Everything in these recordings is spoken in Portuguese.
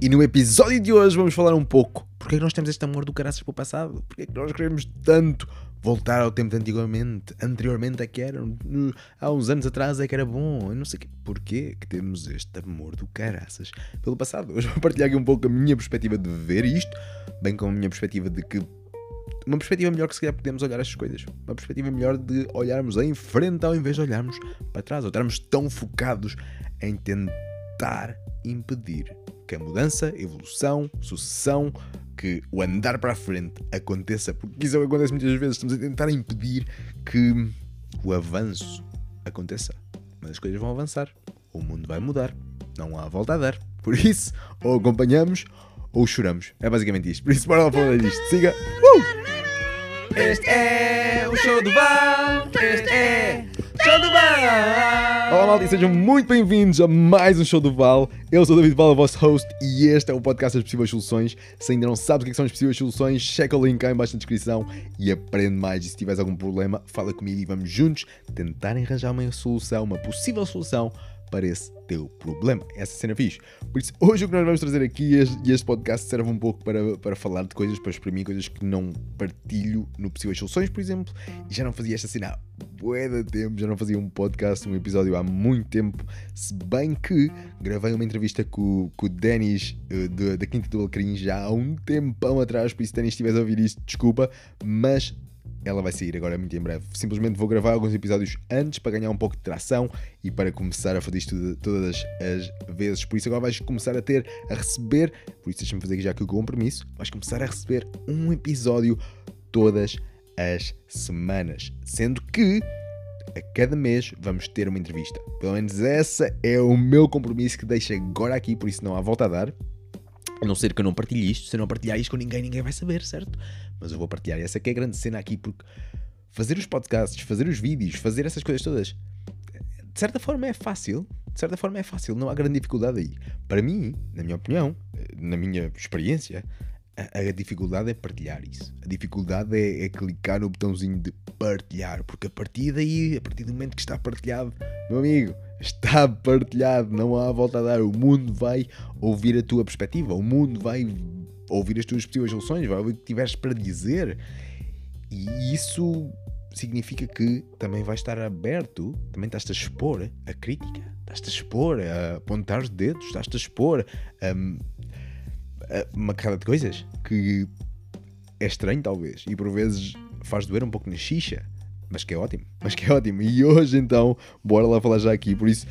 E no episódio de hoje vamos falar um pouco porque é que nós temos este amor do caraças para o passado, porque é que nós queremos tanto voltar ao tempo de antigamente, anteriormente é que era, há uns anos atrás é que era bom, eu não sei que, porquê que temos este amor do caraças pelo passado. Hoje vou partilhar aqui um pouco a minha perspectiva de ver isto, bem como a minha perspectiva de que uma perspectiva melhor que se calhar podemos olhar estas coisas. Uma perspectiva melhor de olharmos em frente ao invés de olharmos para trás, ou estarmos tão focados em tentar impedir que a mudança, evolução, sucessão, que o andar para a frente aconteça, porque isso é o que acontece muitas vezes, estamos a tentar impedir que o avanço aconteça. Mas as coisas vão avançar, o mundo vai mudar, não há volta a dar. Por isso, ou acompanhamos ou choramos. É basicamente isto. Por isso, bora lá falar disto. Siga! Uh! Este é o show do Val, este é Do Val! Olá malta e sejam muito bem-vindos a mais um Show do Val. Eu sou o David Val, o vosso host, e este é o podcast das possíveis soluções. Se ainda não sabes o que são as possíveis soluções, checa o link cá em baixo na descrição e aprende mais. E se tiveres algum problema, fala comigo e vamos juntos tentar arranjar uma solução, uma possível solução para esse teu problema. Essa cena fixe. Por isso, hoje o que nós vamos trazer aqui e este podcast serve um pouco para, para falar de coisas, para exprimir coisas que não partilho no Possíveis Soluções, por exemplo. E já não fazia esta cena há bué de tempo, já não fazia um podcast, um episódio há muito tempo. Se bem que gravei uma entrevista com, com o Denis uh, da Quinta do Alcarim já há um tempão atrás, por isso, Denis, se estiveres a ouvir isto, desculpa, mas ela vai sair agora muito em breve. Simplesmente vou gravar alguns episódios antes para ganhar um pouco de tração e para começar a fazer isto todas as vezes. Por isso agora vais começar a ter, a receber, por isso deixa-me fazer aqui já aqui o compromisso, vais começar a receber um episódio todas as semanas. Sendo que a cada mês vamos ter uma entrevista. Pelo menos essa é o meu compromisso que deixo agora aqui, por isso não há volta a dar. A não ser que eu não partilhe isto, se eu não partilhar isto com ninguém, ninguém vai saber, certo? Mas eu vou partilhar. Essa que é a grande cena aqui, porque fazer os podcasts, fazer os vídeos, fazer essas coisas todas, de certa forma é fácil. De certa forma é fácil, não há grande dificuldade aí. Para mim, na minha opinião, na minha experiência, a, a dificuldade é partilhar isso. A dificuldade é, é, clicar no botãozinho de partilhar, porque a partir daí, a partir do momento que está partilhado, meu amigo, está partilhado, não há volta a dar. O mundo vai ouvir a tua perspectiva, o mundo vai ouvir as tuas possíveis soluções, vai ouvir o que tiveres para dizer. E isso significa que também vais estar aberto, também estás-te a expor a crítica, estás-te a expor a apontar os dedos, estás-te a expor a, a uma carrada de coisas que é estranho talvez e por vezes faz doer um pouco na xixa mas que é ótimo, mas que é ótimo. E hoje então, bora lá falar já aqui. Por isso,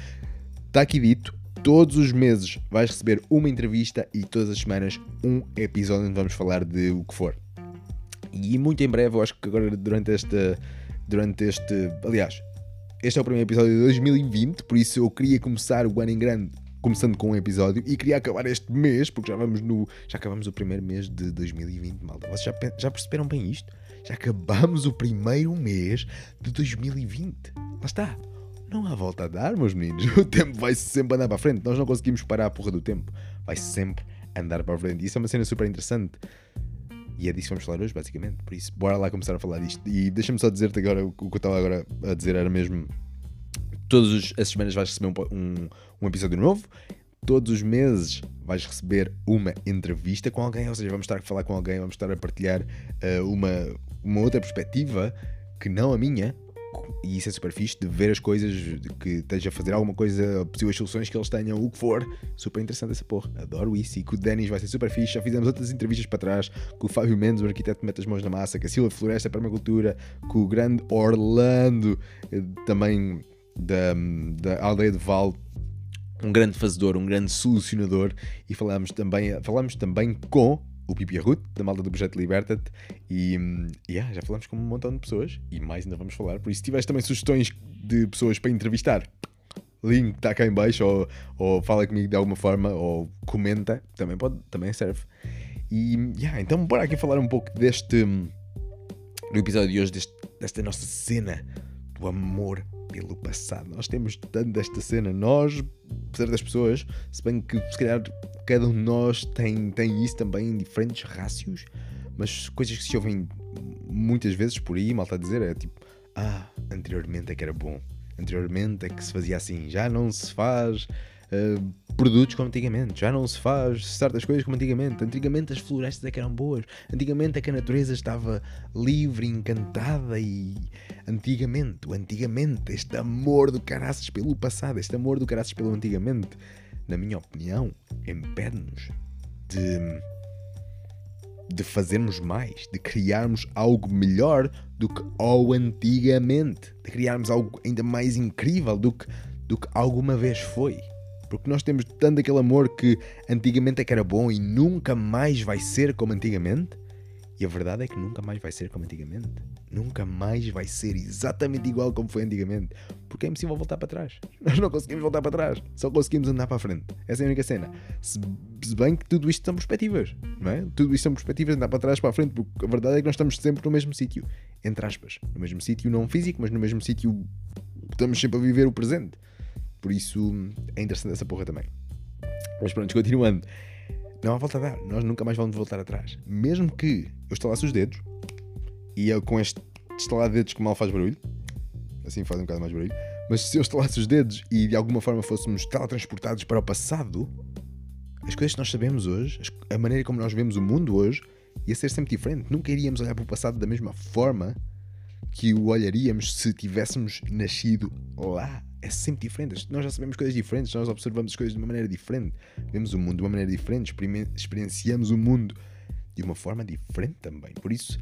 está aqui dito, todos os meses vais receber uma entrevista e todas as semanas um episódio onde vamos falar de o que for. E muito em breve, eu acho que agora durante este, durante este, aliás, este é o primeiro episódio de 2020, por isso eu queria começar o ano em grande começando com um episódio e queria acabar este mês, porque já vamos no. Já acabamos o primeiro mês de 2020, malta. Vocês já, já perceberam bem isto? Já acabamos o primeiro mês de 2020. Lá está. Não há volta a dar, meus meninos. O tempo vai sempre andar para a frente. Nós não conseguimos parar a porra do tempo. Vai sempre andar para a frente. Isso é uma cena super interessante. E é disso que vamos falar hoje, basicamente. Por isso, bora lá começar a falar disto. E deixa-me só dizer-te agora o que eu estava agora a dizer era mesmo. Todas as semanas vais receber um, um, um episódio novo todos os meses vais receber uma entrevista com alguém, ou seja, vamos estar a falar com alguém, vamos estar a partilhar uh, uma, uma outra perspectiva que não a minha, e isso é super fixe, de ver as coisas, de que esteja a fazer alguma coisa, possíveis soluções que eles tenham, o que for. Super interessante essa porra. Adoro isso. E com o Denis vai ser super fixe. Já fizemos outras entrevistas para trás com o Fábio Mendes, o arquiteto mete as mãos na massa, com a Silva Floresta, Permacultura, com o grande Orlando, eh, também da, da aldeia de Val. Um grande fazedor, um grande solucionador, e falamos também, falamos também com o Pipi Ruth, da malta do Projeto Liberta-te, e yeah, já falamos com um montão de pessoas, e mais ainda vamos falar. Por isso, se tiveres também sugestões de pessoas para entrevistar, link está cá em baixo, ou, ou fala comigo de alguma forma, ou comenta, também, pode, também serve. E yeah, então, bora aqui falar um pouco deste. no episódio de hoje, deste, desta nossa cena do amor pelo passado. Nós temos tanto desta cena, nós, apesar das pessoas, se bem que se calhar cada um de nós tem, tem isso também em diferentes rácios, mas coisas que se ouvem muitas vezes por aí, mal está a dizer, é tipo, ah, anteriormente é que era bom, anteriormente é que se fazia assim, já não se faz, uh, produtos como antigamente. Já não se faz certas coisas como antigamente. Antigamente as florestas é que eram boas. Antigamente é que a natureza estava livre, encantada e. Antigamente, antigamente, este amor do caraças pelo passado, este amor do caraças pelo antigamente, na minha opinião, impede-nos de de fazermos mais, de criarmos algo melhor do que ao antigamente, de criarmos algo ainda mais incrível do que, do que alguma vez foi. Porque nós temos tanto aquele amor que antigamente é que era bom e nunca mais vai ser como antigamente. E a verdade é que nunca mais vai ser como antigamente. Nunca mais vai ser exatamente igual como foi antigamente. Porque é impossível voltar para trás. Nós não conseguimos voltar para trás. Só conseguimos andar para a frente. Essa é a única cena. Se, bem que tudo isto são perspectivas. Não é? Tudo isto são perspectivas andar para trás, para a frente. Porque a verdade é que nós estamos sempre no mesmo sítio. Entre aspas. No mesmo sítio, não físico, mas no mesmo sítio. Estamos sempre a viver o presente. Por isso é interessante essa porra também. Mas pronto, continuando. Não há volta a dar. Nós nunca mais vamos voltar atrás. Mesmo que eu estalasse os dedos e eu com este estalar de dedos que mal faz barulho, assim faz um bocado mais barulho, mas se eu estalasse os dedos e de alguma forma fôssemos teletransportados para o passado, as coisas que nós sabemos hoje, a maneira como nós vemos o mundo hoje, ia ser sempre diferente. Nunca iríamos olhar para o passado da mesma forma que o olharíamos se tivéssemos nascido lá é sempre diferente. Nós já sabemos coisas diferentes, nós observamos as coisas de uma maneira diferente, vemos o mundo de uma maneira diferente, experienciamos o mundo de uma forma diferente também. Por isso,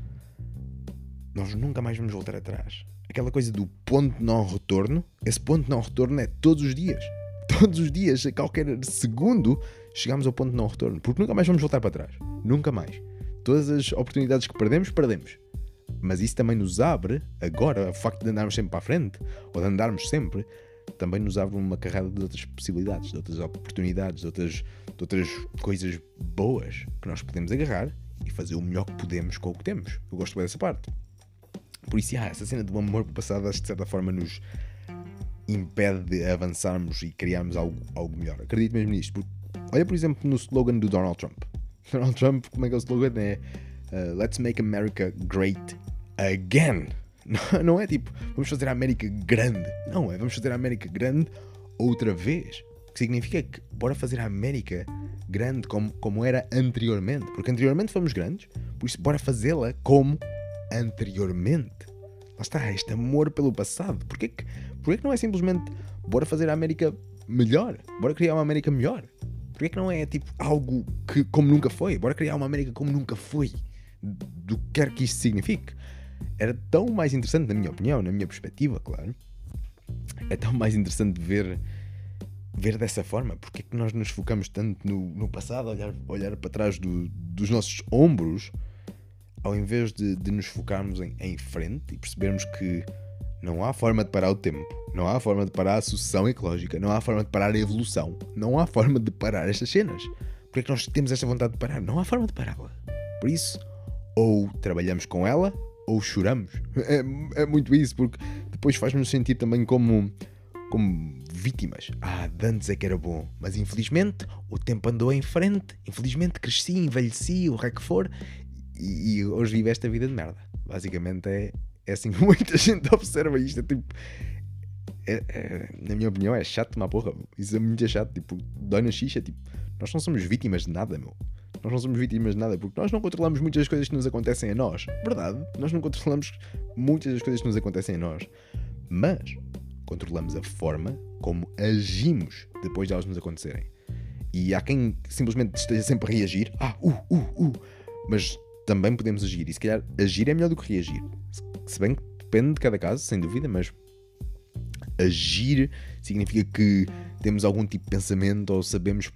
nós nunca mais vamos voltar atrás. Aquela coisa do ponto não retorno, esse ponto não retorno é todos os dias. Todos os dias, a qualquer segundo, chegamos ao ponto não retorno. Porque nunca mais vamos voltar para trás. Nunca mais. Todas as oportunidades que perdemos, perdemos. Mas isso também nos abre, agora, o facto de andarmos sempre para a frente, ou de andarmos sempre, também nos abre uma carrada de outras possibilidades, de outras oportunidades, de outras, de outras coisas boas que nós podemos agarrar e fazer o melhor que podemos com o que temos. Eu gosto bem dessa parte. Por isso, ah, essa cena do amor passado, acho que de certa forma nos impede de avançarmos e criarmos algo, algo melhor. Acredito mesmo nisto. Porque, olha, por exemplo, no slogan do Donald Trump. Donald Trump, como é que é o slogan? É uh, Let's make America great again. Não é tipo, vamos fazer a América grande. Não, é vamos fazer a América grande outra vez. O que significa que bora fazer a América grande como, como era anteriormente. Porque anteriormente fomos grandes, por isso bora fazê-la como anteriormente. Lá está, este amor pelo passado. Porquê que, porquê que não é simplesmente bora fazer a América melhor? Bora criar uma América melhor? Porquê que não é tipo algo que como nunca foi? Bora criar uma América como nunca foi. Do que quer que isto signifique era tão mais interessante, na minha opinião, na minha perspectiva, claro. É tão mais interessante ver ver dessa forma. Porque é que nós nos focamos tanto no, no passado, olhar, olhar para trás do, dos nossos ombros, ao invés de, de nos focarmos em, em, frente e percebermos que não há forma de parar o tempo, não há forma de parar a sucessão ecológica, não há forma de parar a evolução, não há forma de parar estas cenas. Porque é que nós temos esta vontade de parar? Não há forma de pará-la. Por isso, ou trabalhamos com ela, ou choramos. É, é muito isso, porque depois faz-nos sentir também como, como vítimas. Ah, antes é que era bom, mas infelizmente o tempo andou em frente, infelizmente cresci, envelheci, o que é for, e, e hoje vivo esta vida de merda. Basicamente é, é assim que muita gente observa isto. É tipo. É, é, na minha opinião, é chato uma porra. Isso é muito chato. Tipo, dói na xixa. Tipo, nós não somos vítimas de nada, meu. Nós não somos vítimas de nada porque nós não controlamos muitas das coisas que nos acontecem a nós. Verdade, nós não controlamos muitas das coisas que nos acontecem a nós. Mas controlamos a forma como agimos depois de elas nos acontecerem. E há quem simplesmente esteja sempre a reagir. Ah, uh, uh, uh. Mas também podemos agir. E se calhar agir é melhor do que reagir. Se bem que depende de cada caso, sem dúvida, mas agir significa que temos algum tipo de pensamento ou sabemos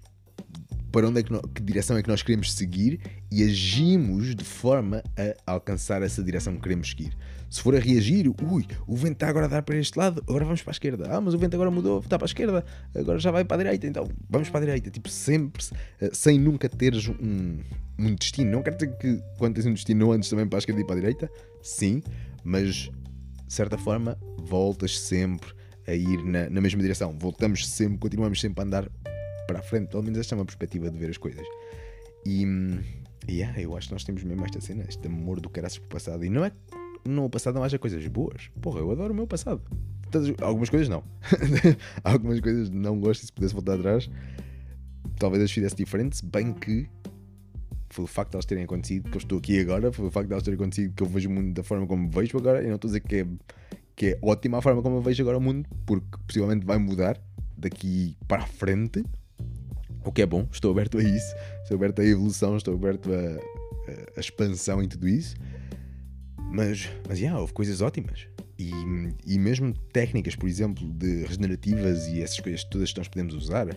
para onde é que, que direção é que nós queremos seguir e agimos de forma a alcançar essa direção que queremos seguir. Se for a reagir, ui, o vento está agora a dar para este lado, agora vamos para a esquerda. Ah, mas o vento agora mudou, está para a esquerda, agora já vai para a direita, então vamos para a direita. Tipo, sempre, eh, sem nunca teres um, um destino. Não quer dizer que quando tens um destino não andes também para a esquerda e para a direita, sim, mas de certa forma voltas sempre a ir na, na mesma direção. Voltamos sempre, continuamos sempre a andar para a frente. Pelo menos esta é uma perspectiva de ver as coisas. E, yeah, eu acho que nós temos mesmo esta cena, este amor do caraças o passado. E não é no passado não haja coisas boas. Porra, eu adoro o meu passado. todas- algumas coisas não. algumas coisas não gosto e se pudesse voltar atrás, talvez as fizesse diferente, se bem que foi o facto de elas terem acontecido que eu estou aqui agora, foi o facto de elas terem acontecido que eu vejo o mundo da forma como vejo agora, e não estou a dizer que é, que é ótima a forma como eu vejo agora o mundo, porque possivelmente vai mudar daqui para a frente, o que é bom, estou aberto a isso, estou aberto à evolução, estou aberto a expansão em tudo isso. Mas, mas yeah, houve coisas ótimas. E, e mesmo técnicas, por exemplo, de regenerativas e essas coisas todas que nós podemos usar,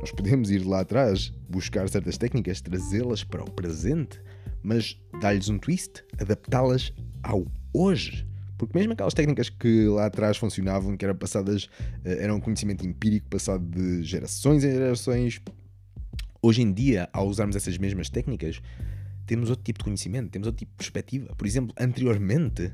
nós podemos ir lá atrás, buscar certas técnicas, trazê-las para o presente, mas dar-lhes um twist, adaptá-las ao hoje. Porque mesmo aquelas técnicas que lá atrás funcionavam, que eram passadas, eh, eram conhecimento empírico passado de gerações em gerações, hoje em dia, ao usarmos essas mesmas técnicas, temos outro tipo de conhecimento, temos outro tipo de perspectiva. Por exemplo, anteriormente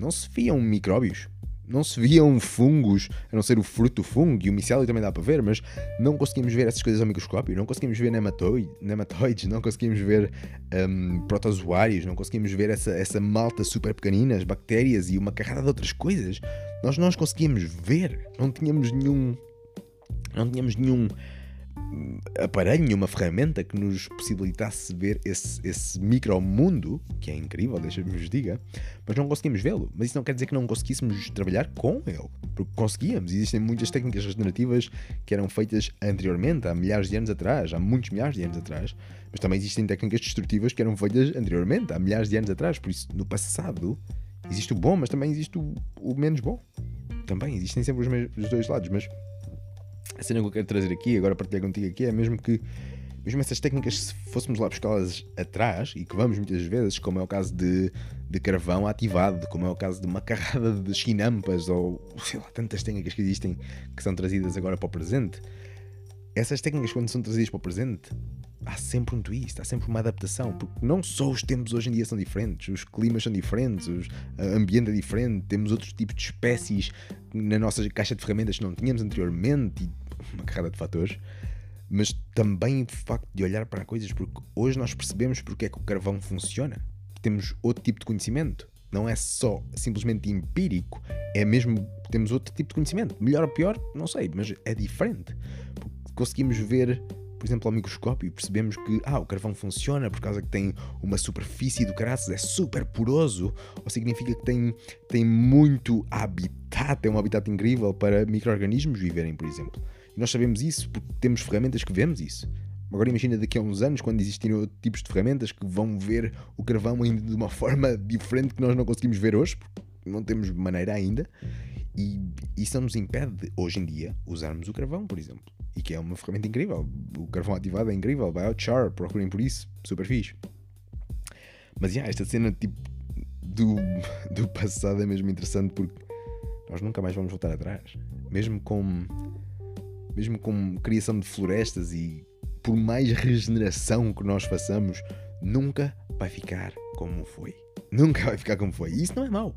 não se viam micróbios, não se viam fungos, a não ser o fruto do fungo e o micélio também dá para ver, mas não conseguimos ver essas coisas ao microscópio, não conseguimos ver nematoi- nematóides, não conseguimos ver hum, protozoários, não conseguimos ver essa, essa malta super pequenina, as bactérias e uma carrada de outras coisas. Nós não as conseguíamos ver, não tínhamos nenhum. Não tínhamos nenhum hum, aparelho, nenhuma ferramenta que nos possibilitasse ver esse, esse micromundo, que é incrível, deixa-me vos diga, mas não conseguimos vê-lo. Mas isso não quer dizer que não conseguíssemos trabalhar com ele, porque conseguíamos. Existem muitas técnicas regenerativas que eram feitas anteriormente, há milhares de anos atrás, há muitos milhares de anos atrás, mas também existem técnicas destrutivas que eram feitas anteriormente, há milhares de anos atrás. Por isso, no passado, existe o bom, mas também existe o, o menos bom. Também existem sempre os, os dois lados, mas a cena que eu quero trazer aqui, agora partilhar contigo aqui, é mesmo que mesmo essas técnicas, se fôssemos lá buscá-las atrás, e que vamos muitas vezes, como é o caso de, de carvão ativado, como é o caso de uma carrada de chinampas, ou sei lá, tantas técnicas que existem que são trazidas agora para o presente, essas técnicas, quando são trazidas para o presente, há sempre um twist, há sempre uma adaptação, porque não só os tempos hoje em dia são diferentes, os climas são diferentes, o ambiente é diferente, temos outros tipos de espécies na nossa caixa de ferramentas que não tínhamos anteriormente, e uma carrada de fatores, mas também o facto de olhar para coisas, porque hoje nós percebemos porque é que o carvão funciona, temos outro tipo de conhecimento. Não é só simplesmente empírico, é mesmo. Temos outro tipo de conhecimento. Melhor ou pior, não sei, mas é diferente. Porque conseguimos ver, por exemplo, ao microscópio e percebemos que ah, o carvão funciona por causa que tem uma superfície do caraças, é super poroso, ou significa que tem, tem muito habitat, é um habitat incrível para micro-organismos viverem, por exemplo. E nós sabemos isso porque temos ferramentas que vemos isso. Agora imagina daqui a uns anos, quando existirem outros tipos de ferramentas que vão ver o carvão ainda de uma forma diferente que nós não conseguimos ver hoje, porque não temos maneira ainda, e isso não nos impede de, hoje em dia, usarmos o carvão, por exemplo. E que é uma ferramenta incrível. O carvão ativado é incrível. Vai ao procurem por isso. Super fixe. Mas, yeah, esta cena, tipo, do, do passado é mesmo interessante porque nós nunca mais vamos voltar atrás. Mesmo com, mesmo com criação de florestas e por mais regeneração que nós façamos, nunca vai ficar como foi. Nunca vai ficar como foi. E isso não é mau.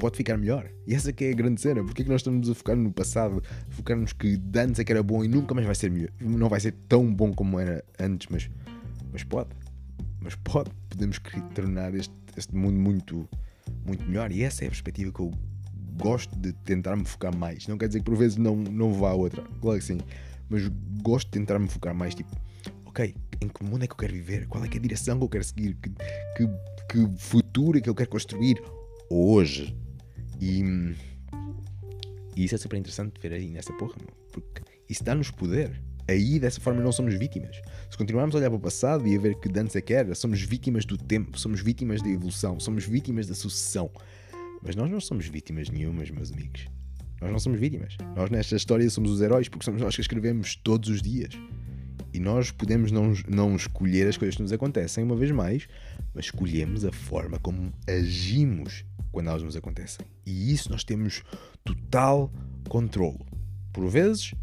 Pode ficar melhor. E essa que é a grande cena. Porque é que nós estamos a focar no passado, a focar-nos que antes é que era bom e nunca mais vai ser melhor. Não vai ser tão bom como era antes, mas, mas pode. Mas pode. Podemos tornar este, este mundo muito, muito melhor. E essa é a perspectiva que eu gosto de tentar me focar mais. Não quer dizer que por vezes não, não vá a outra. Claro que sim. Mas gosto de tentar me focar mais. Tipo, ok, em que mundo é que eu quero viver? Qual é que é a direção que eu quero seguir? Que, que, que futuro é que eu quero construir hoje? E, e isso é super interessante ver aí nessa porra, porque isso dá-nos poder. Aí dessa forma não somos vítimas. Se continuarmos a olhar para o passado e a ver que antes é que era, somos vítimas do tempo, somos vítimas da evolução, somos vítimas da sucessão. Mas nós não somos vítimas nenhumas, meus amigos. Nós não somos vítimas. Nós nesta história somos os heróis porque somos nós que escrevemos todos os dias. E nós podemos não, não escolher as coisas que nos acontecem uma vez mais, mas escolhemos a forma como agimos quando elas nos acontecem. E isso nós temos total controlo. Por vezes,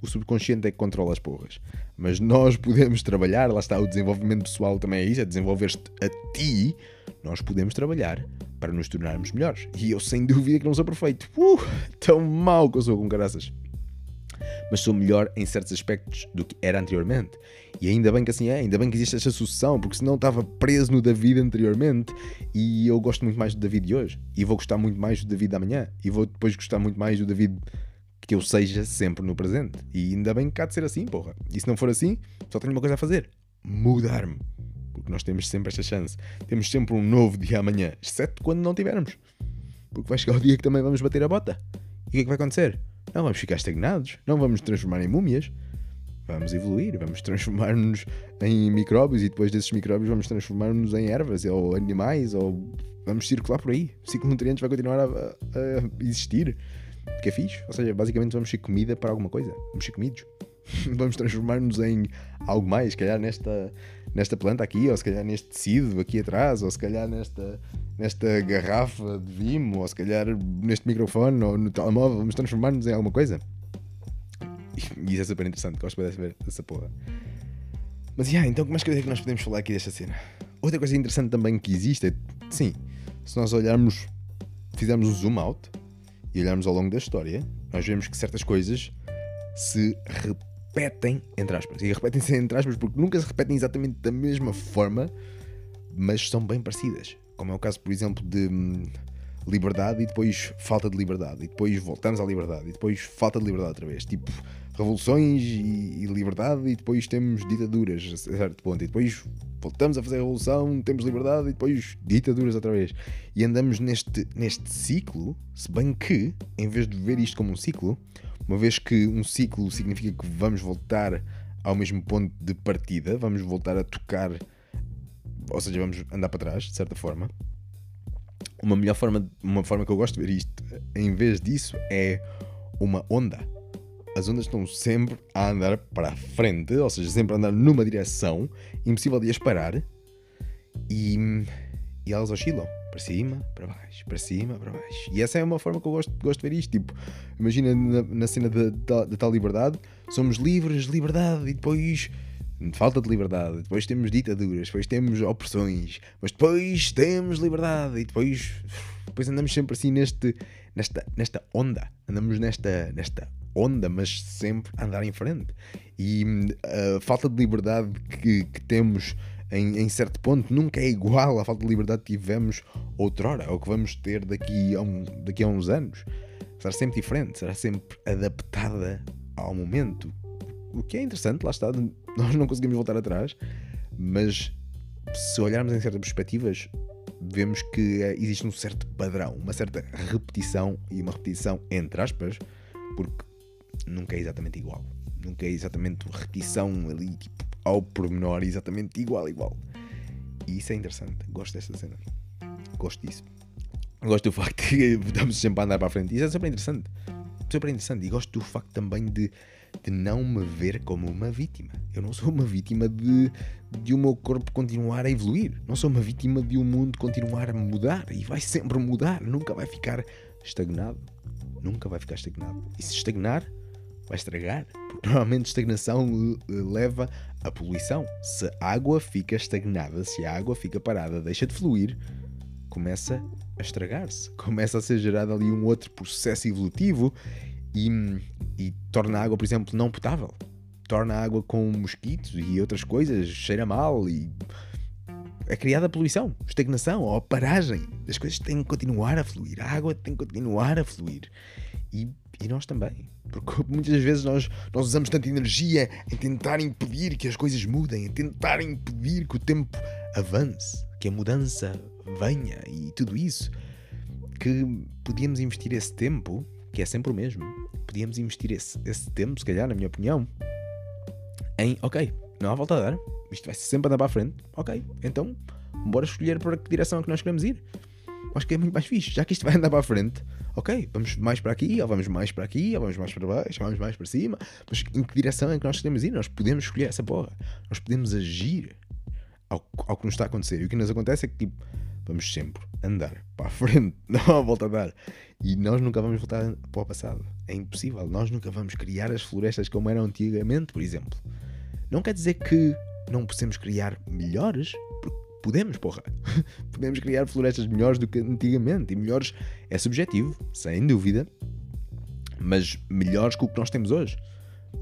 o subconsciente é que controla as porras. Mas nós podemos trabalhar, lá está, o desenvolvimento pessoal também é isso, é desenvolver-te a ti. Nós podemos trabalhar para nos tornarmos melhores. E eu, sem dúvida, que não sou perfeito. Uh, tão mau que eu sou com caraças. Mas sou melhor em certos aspectos do que era anteriormente. E ainda bem que assim é, ainda bem que existe esta sucessão, porque senão estava preso no David anteriormente e eu gosto muito mais do David de hoje. E vou gostar muito mais do David da manhã. E vou depois gostar muito mais do David que eu seja sempre no presente. E ainda bem que há de ser assim, porra. E se não for assim, só tenho uma coisa a fazer: mudar-me. Porque nós temos sempre esta chance. Temos sempre um novo dia amanhã, exceto quando não tivermos. Porque vai chegar o dia que também vamos bater a bota. E o que é que vai acontecer? Não vamos ficar estagnados, não vamos transformar em múmias. Vamos evoluir, vamos transformar-nos em micróbios e depois desses micróbios vamos transformar-nos em ervas ou animais ou vamos circular por aí. O ciclo de nutrientes vai continuar a, a existir. Que é fixe. Ou seja, basicamente vamos ser comida para alguma coisa. Vamos ser comidos. vamos transformar-nos em algo mais, se calhar nesta, nesta planta aqui, ou se calhar neste tecido aqui atrás, ou se calhar nesta, nesta garrafa de vimo, ou se calhar neste microfone ou no telemóvel, vamos transformar-nos em alguma coisa. E isso é super interessante, gosto de ver essa porra. Mas yeah, então, mais coisa é que nós podemos falar aqui desta cena? Outra coisa interessante também que existe é, sim, se nós olharmos, fizermos um zoom out e olharmos ao longo da história, nós vemos que certas coisas se repetem, entre aspas. E repetem-se entre aspas porque nunca se repetem exatamente da mesma forma, mas são bem parecidas. Como é o caso, por exemplo, de hum, liberdade e depois falta de liberdade, e depois voltamos à liberdade, e depois falta de liberdade outra vez. Tipo, revoluções e, e liberdade, e depois temos ditaduras a certo ponto, e depois voltamos a fazer a revolução, temos liberdade, e depois ditaduras outra vez. E andamos neste, neste ciclo, se bem que, em vez de ver isto como um ciclo, uma vez que um ciclo significa que vamos voltar ao mesmo ponto de partida, vamos voltar a tocar, ou seja, vamos andar para trás, de certa forma. Uma melhor forma, uma forma que eu gosto de ver isto, em vez disso, é uma onda. As ondas estão sempre a andar para a frente, ou seja, sempre a andar numa direção, impossível de as parar, e, e elas oscilam para cima, para baixo, para cima, para baixo. E essa é uma forma que eu gosto, gosto de ver isto. Tipo, imagina na, na cena da, tal liberdade, somos livres, liberdade, e depois falta de liberdade, depois temos ditaduras, depois temos opressões, mas depois temos liberdade, e depois, depois andamos sempre assim neste, nesta, nesta onda, andamos nesta, nesta onda, mas sempre a andar em frente. E a uh, falta de liberdade que, que temos em, em, certo ponto nunca é igual à falta de liberdade que tivemos outrora, ou que vamos ter daqui a, um, daqui a uns anos. Será sempre diferente, será sempre adaptada ao momento. O que é interessante, lá está, nós não conseguimos voltar atrás, mas se olharmos em certas perspectivas, vemos que existe um certo padrão, uma certa repetição e uma repetição entre aspas, porque nunca é exatamente igual. Nunca é exatamente repetição ali, tipo, ao pormenor exatamente igual, igual. E isso é interessante. Gosto desta cena. Gosto disso. Gosto do facto que estamos sempre a andar para a frente. Isso é super interessante. Super interessante. E gosto do facto também de, de não me ver como uma vítima. Eu não sou uma vítima de, de o meu corpo continuar a evoluir. Não sou uma vítima de o um mundo continuar a mudar. E vai sempre mudar. Nunca vai ficar estagnado. Nunca vai ficar estagnado. E se estagnar, vai estragar. Porque normalmente estagnação leva a poluição. Se a água fica estagnada, se a água fica parada, deixa de fluir, começa a estragar-se. Começa a ser gerado ali um outro processo evolutivo e, e torna a água, por exemplo, não potável. Torna a água com mosquitos e outras coisas, cheira mal e é criada a poluição, estagnação ou paragem. As coisas têm que continuar a fluir, a água tem que continuar a fluir. E, e nós também. Porque muitas vezes nós, nós usamos tanta energia em tentar impedir que as coisas mudem, em tentar impedir que o tempo avance, que a mudança venha e tudo isso, que podíamos investir esse tempo, que é sempre o mesmo, podíamos investir esse, esse tempo, se calhar, na minha opinião, em, ok, não há volta a dar, isto vai sempre andar para a frente, ok, então, bora escolher para que direção é que nós queremos ir. Acho que é muito mais fixe, já que isto vai andar para a frente, ok, vamos mais para aqui, ou vamos mais para aqui, ou vamos mais para baixo, ou vamos mais para cima, mas em que direção é que nós queremos ir? Nós podemos escolher essa porra, nós podemos agir ao, ao que nos está a acontecer. E o que nos acontece é que, tipo, vamos sempre andar para a frente, não há volta a dar. E nós nunca vamos voltar para o passado. É impossível. Nós nunca vamos criar as florestas como eram antigamente, por exemplo. Não quer dizer que não possamos criar melhores, Podemos, porra. Podemos criar florestas melhores do que antigamente. E melhores é subjetivo, sem dúvida. Mas melhores que o que nós temos hoje.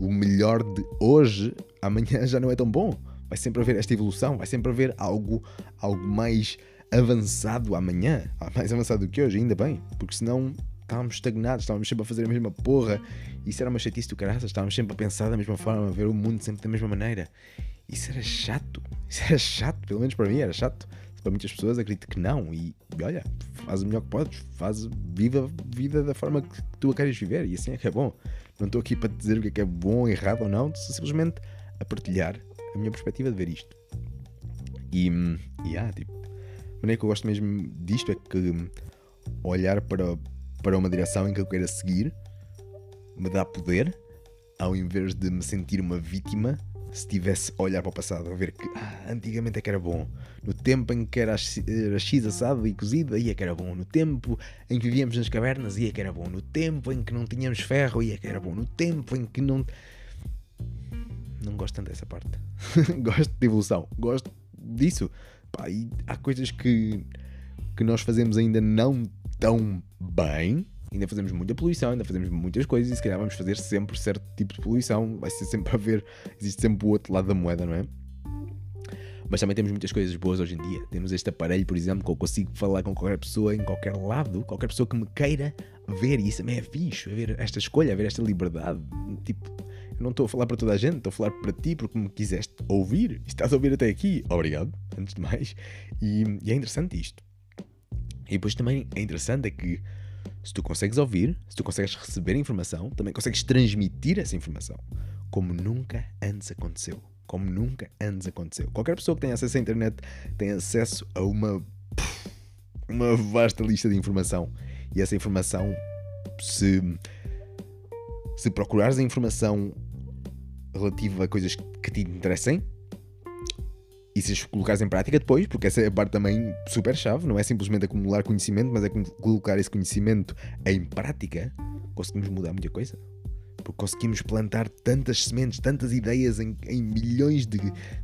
o melhor de hoje, amanhã já não é tão bom. Vai sempre haver esta evolução, vai sempre haver algo, algo mais avançado amanhã, mais avançado do que hoje, ainda bem, porque senão estávamos estagnados, estávamos sempre a fazer a mesma porra. Isso era uma chatice do caraças, estávamos sempre a pensar da mesma forma, a ver o mundo sempre da mesma maneira. Isso era chato, isso era chato, pelo menos para mim era chato. Para muitas pessoas acredito que não. E, olha, faz o melhor que podes, faz, viva a vida da forma que tu a queres viver, e assim é que é bom. Não estou aqui para te dizer o que é que é bom, errado ou não, estou simplesmente a partilhar a minha perspectiva de ver isto. E, e ah, tipo, a maneira que eu gosto mesmo disto é que olhar para, para uma direção em que eu queira seguir me dá poder, ao invés de me sentir uma vítima se tivesse a olhar para o passado, a ver que ah, antigamente é que era bom, no tempo em que era, era X assado e cozido, aí é que era bom, no tempo em que vivíamos nas cavernas, aí é que era bom, no tempo em que não tínhamos ferro, aí é que era bom, no tempo em que não. Não gosto tanto dessa parte. gosto de evolução, gosto disso. Pá, e há coisas que, que nós fazemos ainda não tão bem. Ainda fazemos muita poluição, ainda fazemos muitas coisas e se calhar vamos fazer sempre certo tipo de poluição. Vai ser sempre a ver, existe sempre o outro lado da moeda, não é? Mas também temos muitas coisas boas hoje em dia. Temos este aparelho, por exemplo, que eu consigo falar com qualquer pessoa em qualquer lado, qualquer pessoa que me queira ver, e isso também é fixe, ver esta escolha, ver esta liberdade. Tipo, eu não estou a falar para toda a gente, estou a falar para ti porque me quiseste ouvir. Estás a ouvir até aqui. Obrigado, antes de mais. E, e é interessante isto. E depois também é interessante é que se tu consegues ouvir, se tu consegues receber informação, também consegues transmitir essa informação. Como nunca antes aconteceu. Como nunca antes aconteceu. Qualquer pessoa que tenha acesso à internet tem acesso a uma, uma vasta lista de informação. E essa informação, se, se procurares a informação relativa a coisas que te interessem e se as colocares em prática depois, porque essa é a parte também super chave, não é simplesmente acumular conhecimento, mas é colocar esse conhecimento em prática, conseguimos mudar muita coisa. Porque conseguimos plantar tantas sementes, tantas ideias em, em milhões de,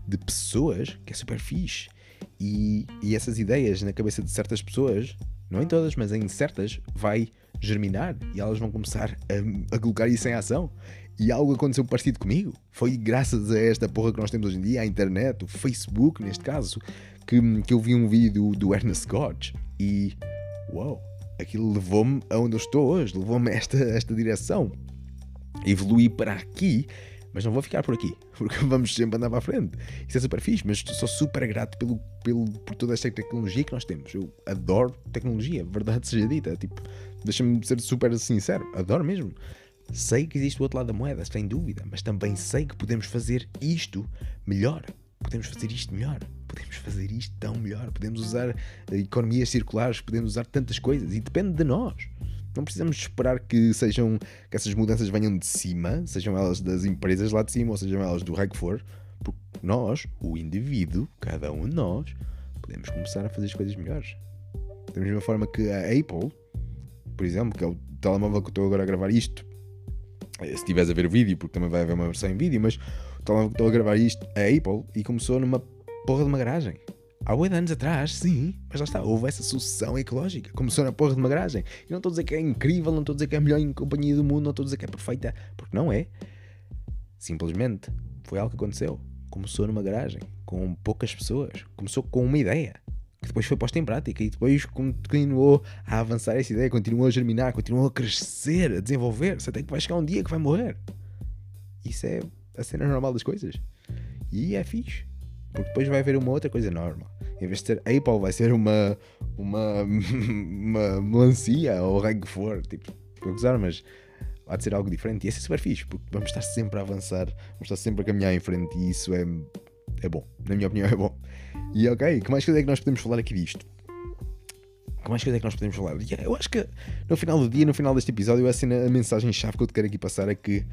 de pessoas, que é super fixe. E, e essas ideias na cabeça de certas pessoas, não em todas, mas em certas, vai germinar e elas vão começar a, a colocar isso em ação. E algo aconteceu parecido comigo. Foi graças a esta porra que nós temos hoje em dia, a internet, o Facebook, neste caso, que, que eu vi um vídeo do Ernest Scott e. Uau! Aquilo levou-me aonde eu estou hoje, levou-me a esta, esta direção. Evoluí para aqui, mas não vou ficar por aqui, porque vamos sempre andar para a frente. Isso é super fixe, mas sou super grato pelo, pelo, por toda esta tecnologia que nós temos. Eu adoro tecnologia, verdade seja dita. Tipo, deixa-me ser super sincero, adoro mesmo. Sei que existe o outro lado da moeda, sem dúvida, mas também sei que podemos fazer isto melhor. Podemos fazer isto melhor. Podemos fazer isto tão melhor. Podemos usar economias circulares, podemos usar tantas coisas e depende de nós. Não precisamos esperar que sejam que essas mudanças venham de cima, sejam elas das empresas lá de cima ou sejam elas do raio que for, porque nós, o indivíduo, cada um de nós, podemos começar a fazer as coisas melhores. Da mesma forma que a Apple, por exemplo, que é o telemóvel que eu estou agora a gravar isto, eh, se estiveres a ver o vídeo, porque também vai haver uma versão em vídeo, mas estou a gravar isto a Apple e começou numa porra de uma garagem. Há oito anos atrás, sim, mas lá está, houve essa sucessão ecológica. Começou na porra de uma garagem. E não estou a dizer que é incrível, não estou a dizer que é a melhor companhia do mundo, não estou a dizer que é perfeita, porque não é. Simplesmente foi algo que aconteceu. Começou numa garagem, com poucas pessoas. Começou com uma ideia que depois foi posta em prática e depois continuou a avançar essa ideia, continuou a germinar, continuou a crescer, a desenvolver-se, até que vai chegar um dia que vai morrer. Isso é a cena normal das coisas. E é fixe. Porque depois vai haver uma outra coisa normal. Em vez de ser Apple, vai ser uma. uma. uma melancia ou o que for. Tipo, para gozar, mas há de ser algo diferente. E isso é super fixe, porque vamos estar sempre a avançar, vamos estar sempre a caminhar em frente e isso é. é bom. Na minha opinião, é bom. E ok, que mais coisa é que nós podemos falar aqui disto? Que mais coisa é que nós podemos falar? Eu acho que no final do dia, no final deste episódio, assim, a mensagem-chave que eu te quero aqui passar é que,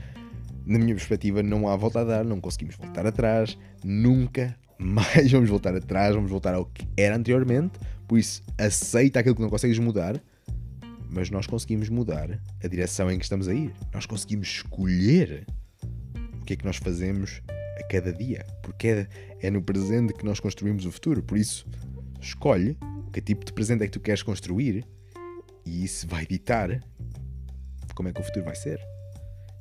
na minha perspectiva, não há volta a dar, não conseguimos voltar atrás, nunca mais vamos voltar atrás, vamos voltar ao que era anteriormente. Por isso, aceita aquilo que não consegues mudar, mas nós conseguimos mudar a direção em que estamos a ir. Nós conseguimos escolher o que é que nós fazemos a cada dia, porque é, é no presente que nós construímos o futuro. Por isso, escolhe que tipo de presente é que tu queres construir e isso vai ditar como é que o futuro vai ser.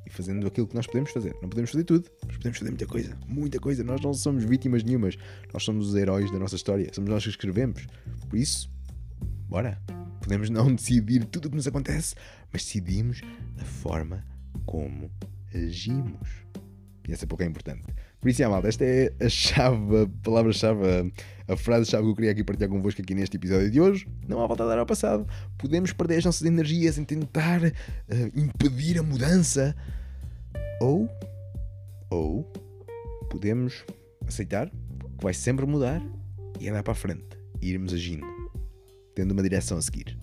E fazendo aquilo que nós podemos fazer. Não podemos fazer tudo, mas podemos fazer muita coisa. Muita coisa. Nós não somos vítimas nenhumas. Nós somos os heróis da nossa história. Somos nós que escrevemos. Por isso, bora. Podemos não decidir tudo o que nos acontece, mas decidimos a forma como agimos. E essa pouco é importante. Por isso, é, malta, esta é a chave, a palavra-chave, a, a frase-chave que eu queria aqui partilhar convosco aqui neste episódio de hoje. Não há volta a dar ao passado. Podemos perder as nossas energias em tentar uh, impedir a mudança. Ou, ou, podemos aceitar que vai sempre mudar e andar para a frente. E irmos agindo, tendo uma direção a seguir.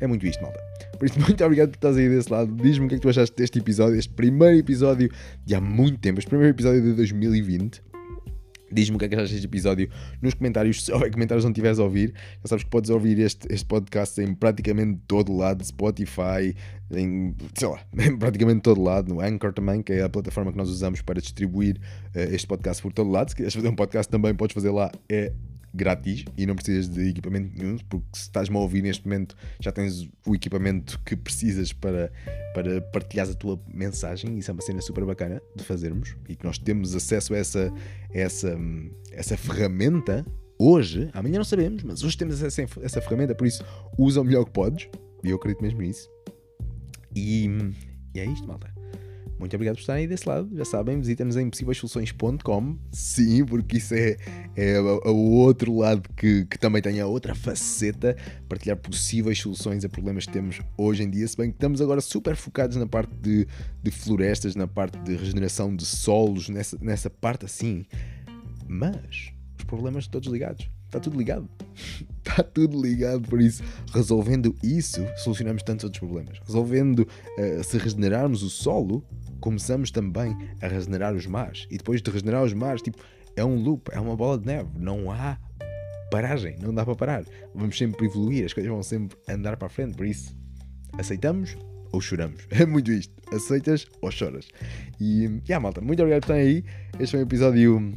É muito isto, malta. Por isso, muito obrigado por estás aí desse lado. Diz-me o que é que tu achaste deste episódio, este primeiro episódio de há muito tempo, este primeiro episódio de 2020. Diz-me o que é que achaste deste episódio nos comentários. Se houver comentários não tiveres a ouvir, já sabes que podes ouvir este, este podcast em praticamente todo lado, Spotify, em, sei lá, em praticamente todo lado, no Anchor também, que é a plataforma que nós usamos para distribuir uh, este podcast por todo lado. Se quiseres fazer um podcast também podes fazer lá, é grátis e não precisas de equipamento nenhum, porque se estás-me a ouvir neste momento já tens o equipamento que precisas para, para partilhar a tua mensagem. Isso é uma cena super bacana de fazermos e que nós temos acesso a essa, essa, essa ferramenta hoje. Amanhã não sabemos, mas hoje temos acesso a essa ferramenta, por isso usa o melhor que podes e eu acredito mesmo nisso. E, e é isto, malta. Muito obrigado por estarem aí desse lado. Já sabem, visitem-nos em possíveissoluções.com. Sim, porque isso é, é o outro lado que, que também tem a outra faceta, partilhar possíveis soluções a problemas que temos hoje em dia. Se bem que estamos agora super focados na parte de, de florestas, na parte de regeneração de solos, nessa, nessa parte assim. Mas os problemas todos ligados. Está tudo ligado. Está tudo ligado, por isso, resolvendo isso, solucionamos tantos outros problemas. Resolvendo, uh, se regenerarmos o solo, começamos também a regenerar os mares. E depois de regenerar os mares, tipo, é um loop, é uma bola de neve. Não há paragem, não dá para parar. Vamos sempre evoluir, as coisas vão sempre andar para a frente. Por isso, aceitamos ou choramos. É muito isto. Aceitas ou choras. E, yeah, malta, muito obrigado por estarem aí. Este foi um episódio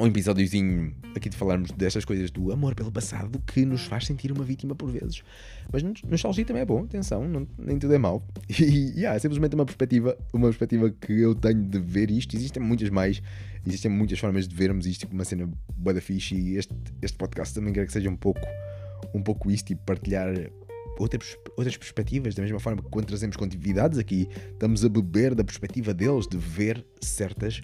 um episódiozinho aqui de falarmos destas coisas do amor pelo passado que nos faz sentir uma vítima por vezes. Mas nostalgia também é bom, atenção, não, nem tudo é mau. E yeah, é simplesmente uma perspectiva, uma perspectiva que eu tenho de ver isto. Existem muitas mais, existem muitas formas de vermos isto, tipo uma cena boa da fixe. E este, este podcast também quero que seja um pouco, um pouco isto e partilhar outras, outras perspectivas, da mesma forma que quando trazemos contividades aqui, estamos a beber da perspectiva deles de ver certas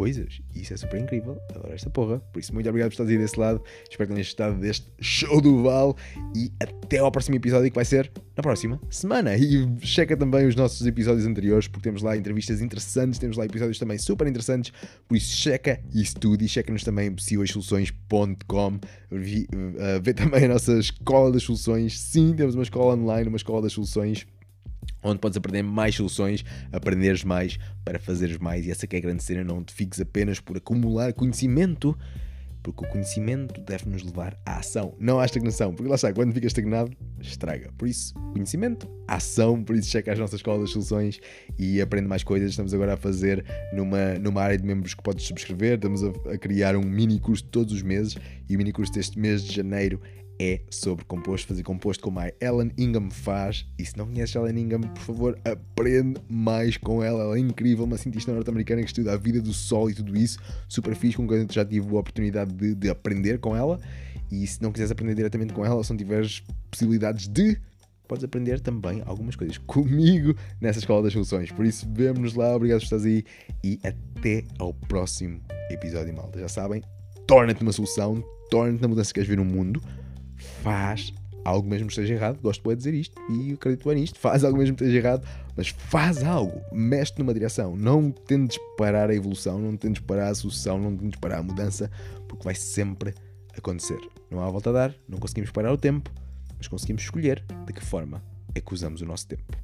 coisas. E isso é super incrível. Adoro esta porra. Por isso, muito obrigado por estares aí desse lado. Espero que tenhas gostado deste show do Val. E até ao próximo episódio que vai ser na próxima semana. E checa também os nossos episódios anteriores, porque temos lá entrevistas interessantes, temos lá episódios também super interessantes. Por isso, checa isso tudo e checa-nos também em possíveissoluções.com. Vê também a nossa escola das soluções. Sim, temos uma escola online, uma escola das soluções onde podes aprender mais soluções, aprenderes mais para fazeres mais. E essa que é a grande cena, não te fiques apenas por acumular conhecimento, porque o conhecimento deve nos levar à ação, não à estagnação. Porque lá está, quando fica estagnado, estraga. Por isso, conhecimento, ação, por isso checa as nossas escolas de soluções e aprende mais coisas. Estamos agora a fazer numa, numa área de membros que podes subscrever, estamos a, a criar um mini curso todos os meses e o mini curso deste mês de janeiro é sobre composto, fazer composto como a Ellen Ingham faz. E se não conheces Ellen Ingham, por favor, aprende mais com ela. Ela é incrível, uma cientista norte-americana que estuda a vida do Sol e tudo isso. Super fixe, com quem já tive a oportunidade de, de aprender com ela. E se não quiseres aprender diretamente com ela, ou se não tiveres possibilidades de podes aprender também algumas coisas comigo nessa Escola das Soluções. Por isso, vemo-nos lá, obrigado por estás aí e até ao próximo episódio, malta. Já sabem, torna-te uma solução, torna-te na mudança que queres ver no mundo faz algo mesmo que esteja errado, gosto de dizer isto e acredito bem nisto, faz algo mesmo que esteja errado, mas faz algo, mexe numa direção, não tentes parar a evolução, não tentes parar a sucessão, não tentes parar a mudança, porque vai sempre acontecer. Não há volta a dar, não conseguimos parar o tempo, mas conseguimos escolher de que forma é que usamos o nosso tempo.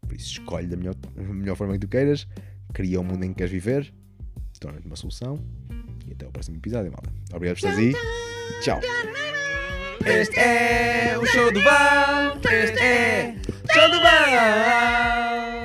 Por isso, escolhe da melhor, melhor forma que tu queiras, cria o mundo em que queres viver, torna-te uma solução e até o próximo episódio, malta. Obrigado por estares aí. Tchau. Este é o show do Val. Este é o show do Val.